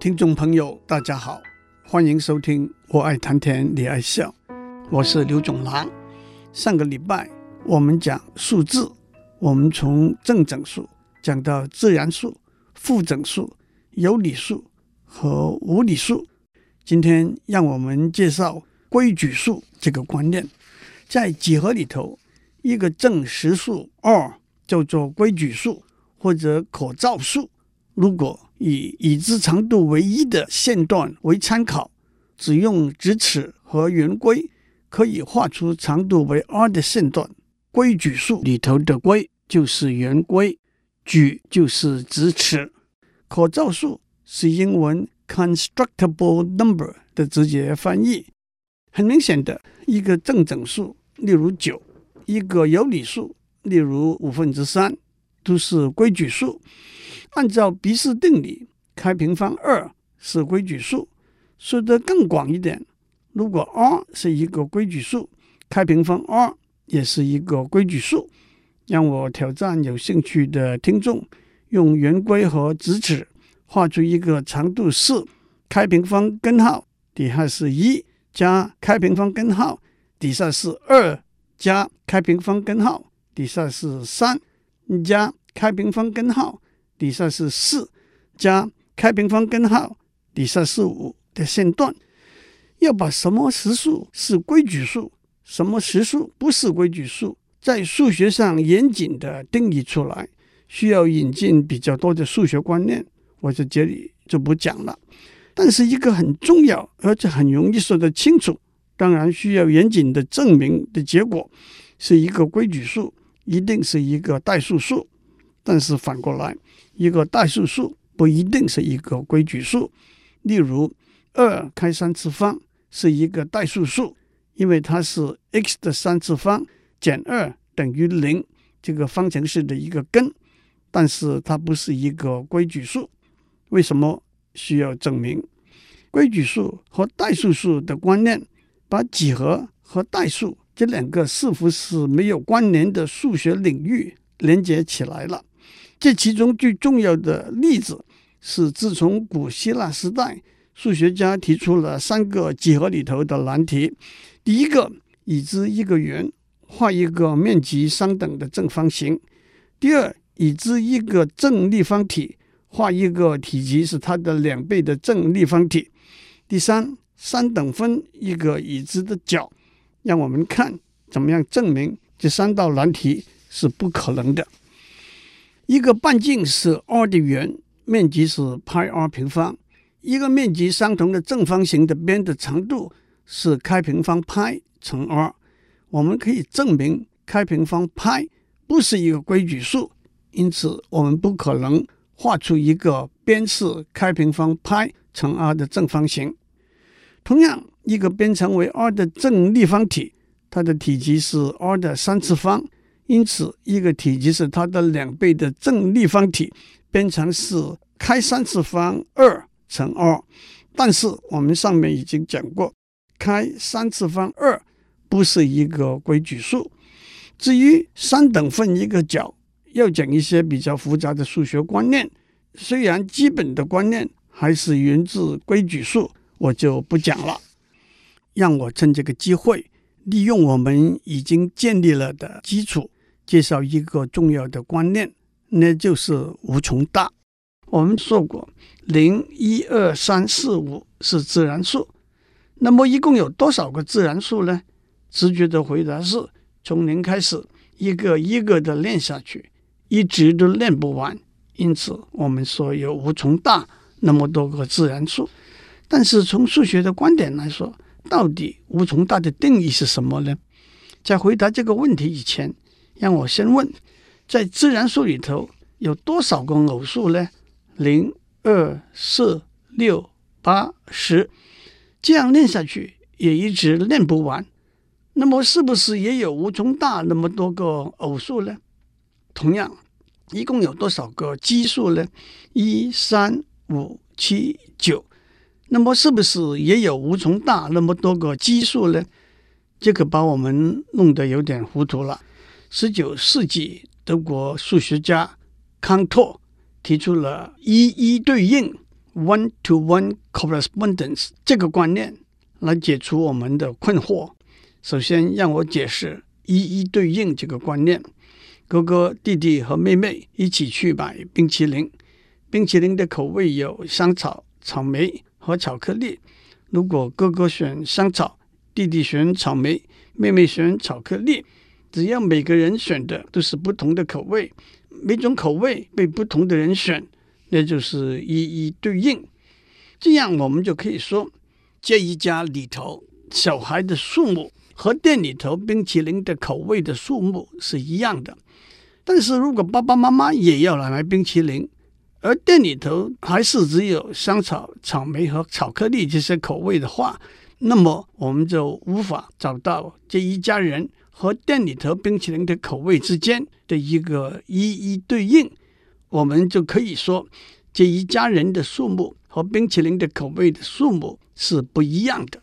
听众朋友，大家好，欢迎收听《我爱谈天，你爱笑》，我是刘总郎。上个礼拜我们讲数字，我们从正整数讲到自然数、负整数、有理数和无理数。今天让我们介绍规矩数这个观念。在几何里头，一个正实数二叫做规矩数或者可造数。如果以已知长度为一的线段为参考，只用直尺和圆规，可以画出长度为 r 的线段。规矩数里头的规就是圆规，矩就是直尺。可造数是英文 constructible number 的直接翻译。很明显的，一个正整数，例如九；一个有理数，例如五分之三，都是规矩数。按照毕氏定理，开平方二是规矩数。说得更广一点，如果 r 是一个规矩数，开平方 r 也是一个规矩数。让我挑战有兴趣的听众，用圆规和直尺画出一个长度四，开平方根号底下是一加开平方根号底下是二加开平方根号底下是三加开平方根号。底下是四加开平方根号，底下是五的线段，要把什么实数是规矩数，什么实数不是规矩数，在数学上严谨的定义出来，需要引进比较多的数学观念，我在这里就不讲了。但是一个很重要而且很容易说得清楚，当然需要严谨的证明的结果，是一个规矩数一定是一个代数数，但是反过来。一个代数数不一定是一个规矩数，例如二开三次方是一个代数数，因为它是 x 的三次方减二等于零这个方程式的一个根，但是它不是一个规矩数。为什么需要证明？规矩数和代数数的观念，把几何和代数这两个似乎是没有关联的数学领域连接起来了。这其中最重要的例子是，自从古希腊时代，数学家提出了三个几何里头的难题。第一个，已知一个圆画一个面积相等的正方形；第二，已知一个正立方体画一个体积是它的两倍的正立方体；第三，三等分一个已知的角。让我们看怎么样证明这三道难题是不可能的。一个半径是 r 的圆，面积是派 r 平方。一个面积相同的正方形的边的长度是开平方派乘 r。我们可以证明开平方派不是一个规矩数，因此我们不可能画出一个边是开平方派乘 r 的正方形。同样，一个边长为 r 的正立方体，它的体积是 r 的三次方。因此，一个体积是它的两倍的正立方体，边长是开三次方二乘二。但是我们上面已经讲过，开三次方二不是一个规矩数。至于三等分一个角，要讲一些比较复杂的数学观念。虽然基本的观念还是源自规矩数，我就不讲了。让我趁这个机会，利用我们已经建立了的基础。介绍一个重要的观念，那就是无穷大。我们说过，零、一、二、三、四、五是自然数。那么一共有多少个自然数呢？直觉的回答是从零开始，一个一个的练下去，一直都练不完。因此，我们说有无穷大那么多个自然数。但是从数学的观点来说，到底无穷大的定义是什么呢？在回答这个问题以前，让我先问，在自然数里头有多少个偶数呢？零、二、四、六、八、十，这样练下去也一直练不完。那么是不是也有无穷大那么多个偶数呢？同样，一共有多少个奇数呢？一、三、五、七、九，那么是不是也有无穷大那么多个奇数呢？这个把我们弄得有点糊涂了。十九世纪，德国数学家康托提出了一一对应 one-to-one correspondence 这个观念来解除我们的困惑。首先，让我解释一一对应这个观念。哥哥、弟弟和妹妹一起去买冰淇淋，冰淇淋的口味有香草、草莓和巧克力。如果哥哥选香草，弟弟选草莓，妹妹选巧克力，只要每个人选的都是不同的口味，每种口味被不同的人选，那就是一一对应。这样我们就可以说，这一家里头小孩的数目和店里头冰淇淋的口味的数目是一样的。但是如果爸爸妈妈也要来买冰淇淋，而店里头还是只有香草、草莓和巧克力这些口味的话，那么我们就无法找到这一家人和店里头冰淇淋的口味之间的一个一一对应。我们就可以说，这一家人的数目和冰淇淋的口味的数目是不一样的。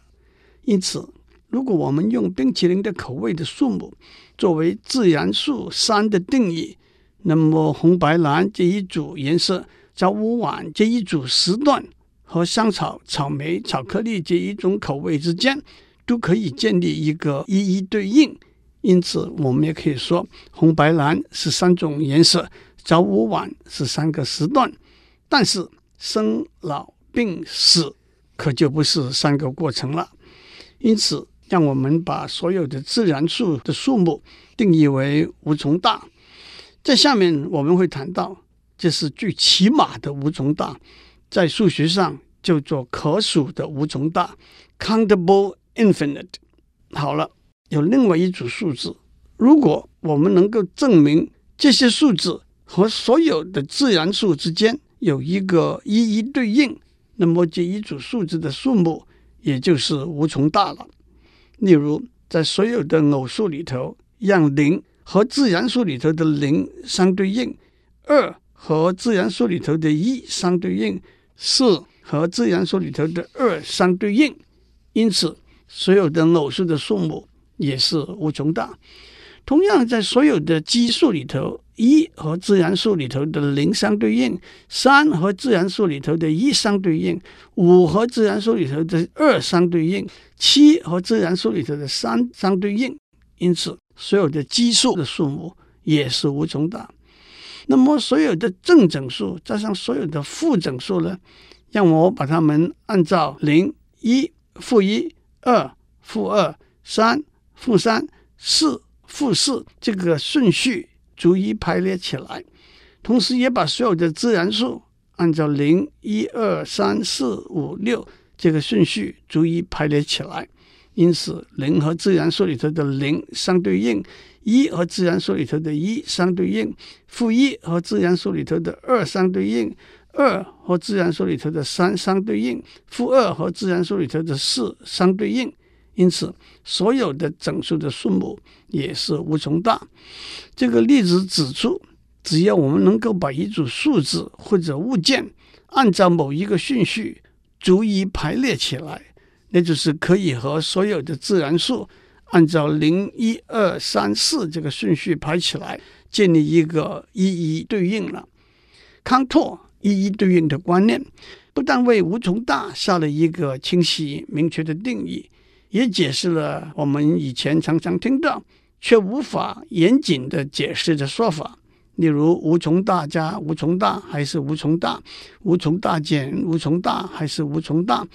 因此，如果我们用冰淇淋的口味的数目作为自然数三的定义，那么红白蓝这一组颜色，早午晚这一组时段和香草、草莓、巧克力这一种口味之间，都可以建立一个一一对应。因此，我们也可以说，红白蓝是三种颜色，早午晚是三个时段。但是，生老病死可就不是三个过程了。因此，让我们把所有的自然数的数目定义为无穷大。在下面我们会谈到，这是最起码的无穷大，在数学上叫做可数的无穷大 （countable infinite）。好了，有另外一组数字，如果我们能够证明这些数字和所有的自然数之间有一个一一对应，那么这一组数字的数目也就是无穷大了。例如，在所有的偶数里头，让零。和自然数里头的零相对应，二和自然数里头的一相对应，四和自然数里头的二相对应，因此所有的偶数的数目也是无穷大。同样，在所有的奇数里头，一和自然数里头的零相对应，三和自然数里头的一相对应，五和自然数里头的二相对应，七和自然数里头的三相对应，因此。所有的奇数的数目也是无穷大，那么所有的正整数加上所有的负整数呢？让我把它们按照零、一、负一、二、负二、三、负三、四、负四这个顺序逐一排列起来，同时也把所有的自然数按照零、一、二、三、四、五、六这个顺序逐一排列起来。因此，零和自然数里头的零相对应，一和自然数里头的一相对应，负一和自然数里头的二相对应，二和自然数里头的三相对应，负二和自然数里头的四相对应。因此，所有的整数的数目也是无穷大。这个例子指出，只要我们能够把一组数字或者物件按照某一个顺序逐一排列起来。那就是可以和所有的自然数按照零、一、二、三、四这个顺序排起来，建立一个一一对应了。康托一一对应的观念，不但为无穷大下了一个清晰明确的定义，也解释了我们以前常常听到却无法严谨的解释的说法。例如无穷大加无穷大还是无穷大，无穷大减无穷大还是无穷大，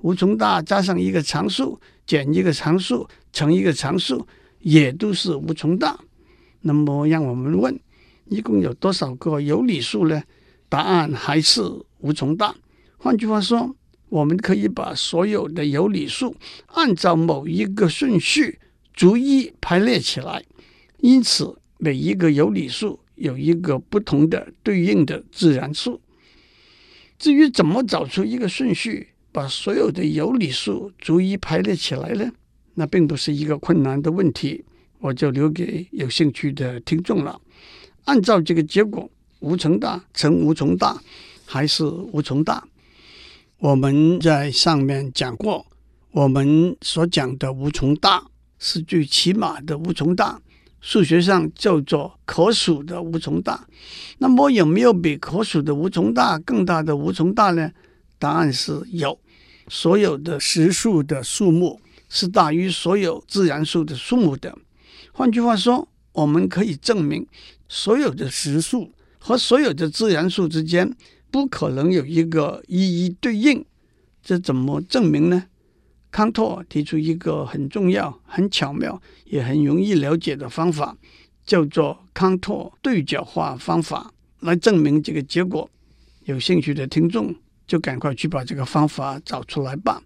无穷大加上一个常数减一个常数乘一个常数也都是无穷大。那么让我们问，一共有多少个有理数呢？答案还是无穷大。换句话说，我们可以把所有的有理数按照某一个顺序逐一排列起来，因此每一个有理数。有一个不同的对应的自然数。至于怎么找出一个顺序，把所有的有理数逐一排列起来呢？那并不是一个困难的问题，我就留给有兴趣的听众了。按照这个结果，无穷大乘无穷大还是无穷大。我们在上面讲过，我们所讲的无穷大是最起码的无穷大。数学上叫做可数的无穷大，那么有没有比可数的无穷大更大的无穷大呢？答案是有。所有的实数的数目是大于所有自然数的数目的。换句话说，我们可以证明所有的实数和所有的自然数之间不可能有一个一一对应。这怎么证明呢？康托提出一个很重要、很巧妙也很容易了解的方法，叫做康托对角化方法，来证明这个结果。有兴趣的听众就赶快去把这个方法找出来吧。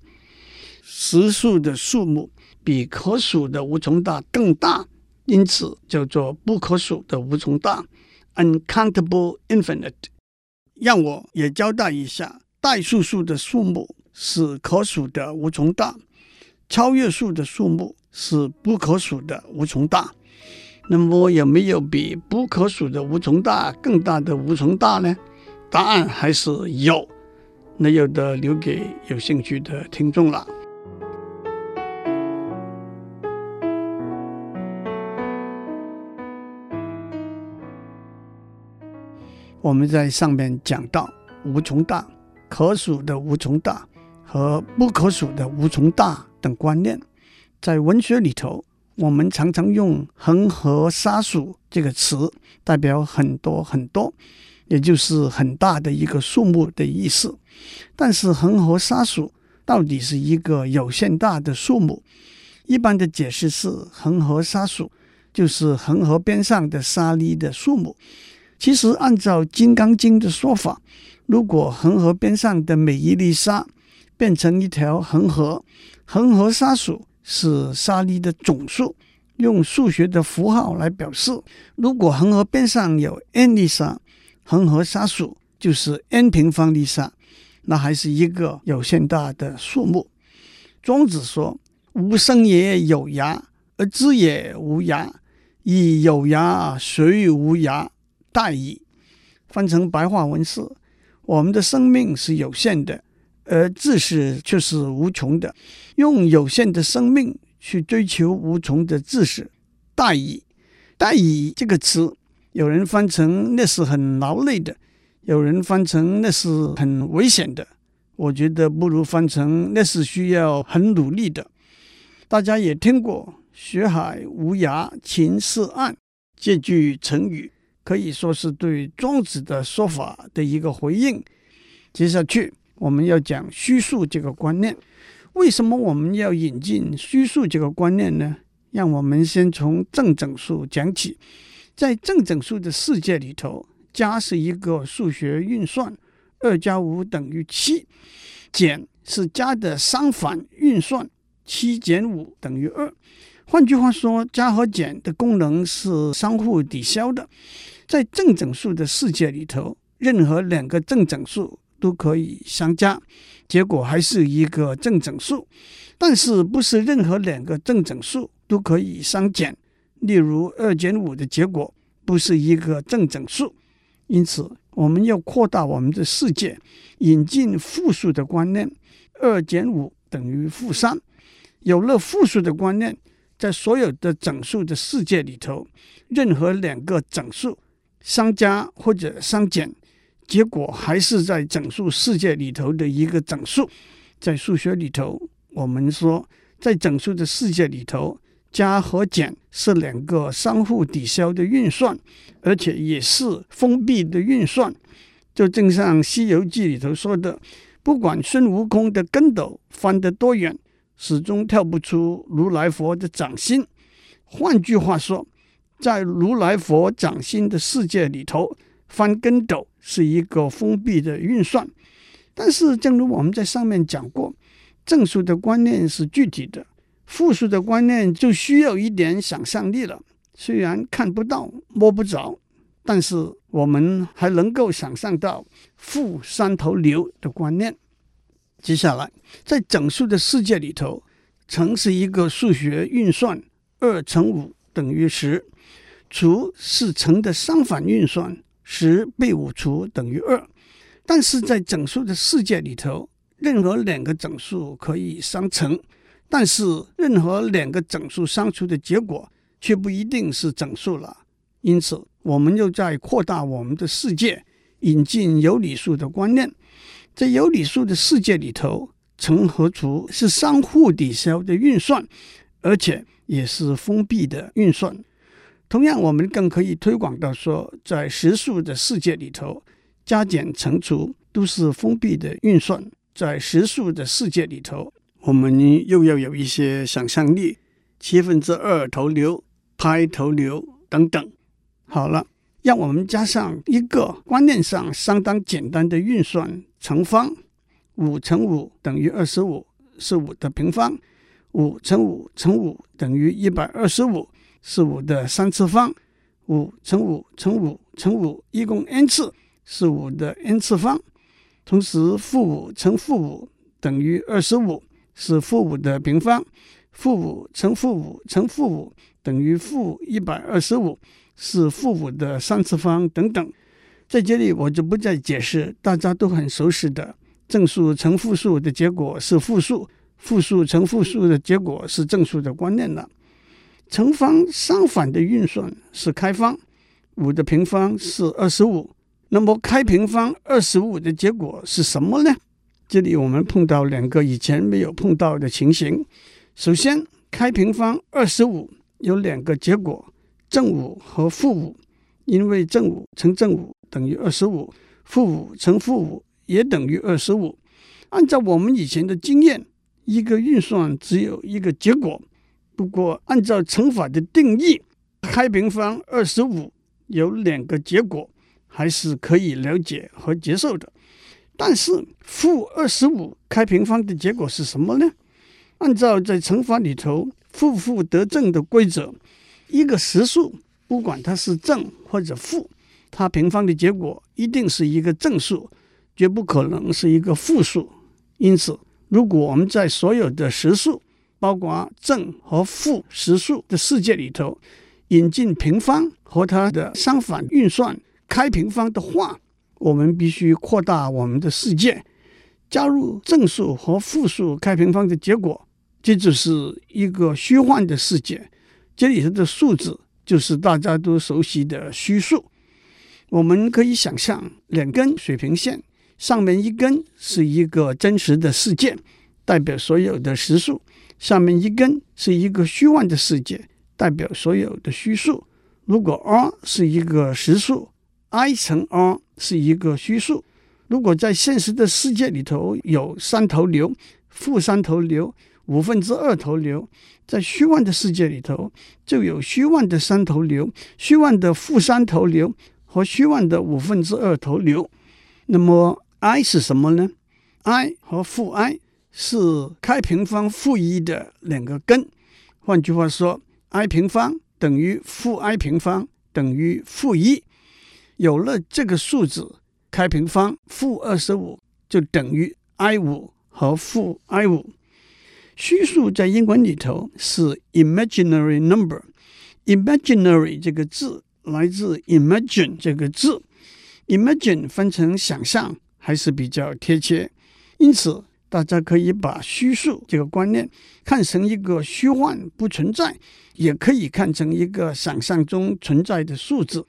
实数的数目比可数的无穷大更大，因此叫做不可数的无穷大 （uncountable infinite）。让我也交代一下，代数数的数目是可数的无穷大，超越数的数目是不可数的无穷大。那么有没有比不可数的无穷大更大的无穷大呢？答案还是有，那有的留给有兴趣的听众了。我们在上面讲到无穷大、可数的无穷大和不可数的无穷大等观念，在文学里头，我们常常用“恒河沙数”这个词代表很多很多。也就是很大的一个数目的意思，但是恒河沙数到底是一个有限大的数目。一般的解释是，恒河沙数就是恒河边上的沙粒的数目。其实按照《金刚经》的说法，如果恒河边上的每一粒沙变成一条恒河，恒河沙数是沙粒的总数。用数学的符号来表示，如果恒河边上有 n 粒沙。恒河沙数就是 n 平方粒沙，那还是一个有限大的数目。庄子说：“吾生也有涯，而知也无涯。以有涯随无涯，大矣。”翻成白话文是：我们的生命是有限的，而知识却是无穷的。用有限的生命去追求无穷的知识，大矣。大矣这个词。有人翻成那是很劳累的，有人翻成那是很危险的。我觉得不如翻成那是需要很努力的。大家也听过“学海无涯勤是岸”这句成语，可以说是对庄子的说法的一个回应。接下去我们要讲虚数这个观念。为什么我们要引进虚数这个观念呢？让我们先从正整数讲起。在正整数的世界里头，加是一个数学运算，二加五等于七；减是加的相反运算，七减五等于二。换句话说，加和减的功能是相互抵消的。在正整数的世界里头，任何两个正整数都可以相加，结果还是一个正整数。但是，不是任何两个正整数都可以相减。例如，二减五的结果不是一个正整数，因此我们要扩大我们的世界，引进负数的观念。二减五等于负三。有了负数的观念，在所有的整数的世界里头，任何两个整数相加或者相减，结果还是在整数世界里头的一个整数。在数学里头，我们说，在整数的世界里头。加和减是两个相互抵消的运算，而且也是封闭的运算。就正像《西游记》里头说的，不管孙悟空的跟斗翻得多远，始终跳不出如来佛的掌心。换句话说，在如来佛掌心的世界里头，翻跟斗是一个封闭的运算。但是，正如我们在上面讲过，正数的观念是具体的。负数的观念就需要一点想象力了。虽然看不到、摸不着，但是我们还能够想象到“负三头牛”的观念。接下来，在整数的世界里头，乘是一个数学运算，二乘五等于十；除是乘的相反运算，十被五除等于二。但是在整数的世界里头，任何两个整数可以相乘。但是，任何两个整数相除的结果却不一定是整数了。因此，我们又在扩大我们的世界，引进有理数的观念。在有理数的世界里头，乘和除是相互抵消的运算，而且也是封闭的运算。同样，我们更可以推广到说，在实数的世界里头，加减乘除都是封闭的运算。在实数的世界里头，我们又要有一些想象力，七分之二头流、派头流等等。好了，让我们加上一个观念上相当简单的运算乘方：五乘五等于二十五，是五的平方；五乘五乘五等于一百二十五。是五的三次方，五乘五乘五乘五一共 n 次，是五的 n 次方。同时，负五乘负五等于二十五，是负五的平方。负五乘负五乘负五等于负一百二十五，是负五的三次方等等。在这里我就不再解释大家都很熟悉的正数乘负数的结果是负数，负数乘负数的结果是正数的观念了。乘方相反的运算是开方，五的平方是二十五，那么开平方二十五的结果是什么呢？这里我们碰到两个以前没有碰到的情形。首先，开平方二十五有两个结果，正五和负五，因为正五乘正五等于二十五，负五乘负五也等于二十五。按照我们以前的经验，一个运算只有一个结果。不过，按照乘法的定义，开平方二十五有两个结果，还是可以了解和接受的。但是，负二十五开平方的结果是什么呢？按照在乘法里头负负得正的规则，一个实数不管它是正或者负，它平方的结果一定是一个正数，绝不可能是一个负数。因此，如果我们在所有的实数，包括正和负实数的世界里头，引进平方和它的相反运算开平方的话，我们必须扩大我们的世界，加入正数和负数开平方的结果，这就是一个虚幻的世界。这里头的数字就是大家都熟悉的虚数。我们可以想象两根水平线，上面一根是一个真实的世界，代表所有的实数。下面一根是一个虚幻的世界，代表所有的虚数。如果 r 是一个实数，i 乘 r 是一个虚数。如果在现实的世界里头有三头牛、负三头牛、五分之二头牛，在虚幻的世界里头就有虚幻的三头牛、虚幻的负三头牛和虚幻的五分之二头牛。那么 i 是什么呢？i 和负 i。是开平方负一的两个根，换句话说，i 平方等于负 i 平方等于负一。有了这个数字，开平方负二十五就等于 i 五和负 i 五。虚数在英文里头是 imaginary number。imaginary 这个字来自 imagine 这个字，imagine 分成想象还是比较贴切，因此。大家可以把虚数这个观念看成一个虚幻不存在，也可以看成一个想象中存在的数字。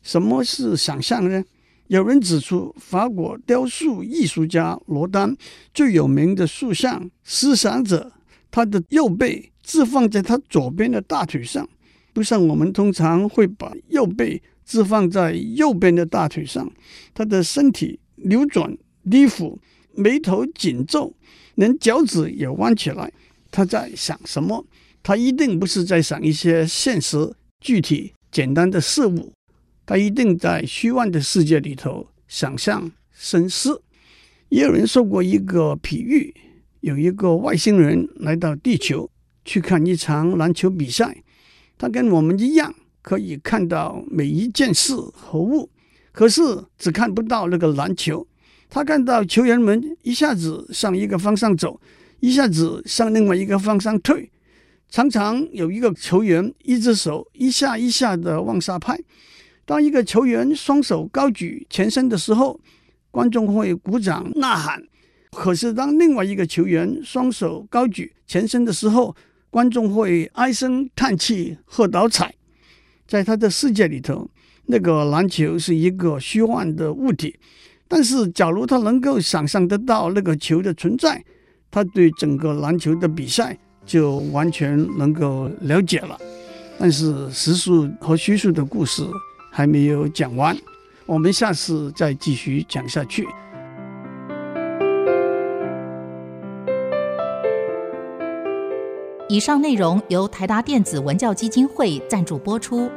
什么是想象呢？有人指出，法国雕塑艺术家罗丹最有名的塑像《思想者》，他的右背置放在他左边的大腿上，不像我们通常会把右背置放在右边的大腿上。他的身体扭转低俯。眉头紧皱，连脚趾也弯起来。他在想什么？他一定不是在想一些现实、具体、简单的事物。他一定在虚幻的世界里头想象、深思。也有人说过一个比喻：有一个外星人来到地球去看一场篮球比赛，他跟我们一样可以看到每一件事和物，可是只看不到那个篮球。他看到球员们一下子向一个方向走，一下子向另外一个方向退，常常有一个球员一只手一下一下的往下拍。当一个球员双手高举前身的时候，观众会鼓掌呐喊；可是当另外一个球员双手高举前身的时候，观众会唉声叹气喝倒彩。在他的世界里头，那个篮球是一个虚幻的物体，但是假如他能够想象得到那个球的存在，他对整个篮球的比赛就完全能够了解了。但是实数和虚数的故事还没有讲完，我们下次再继续讲下去。以上内容由台达电子文教基金会赞助播出。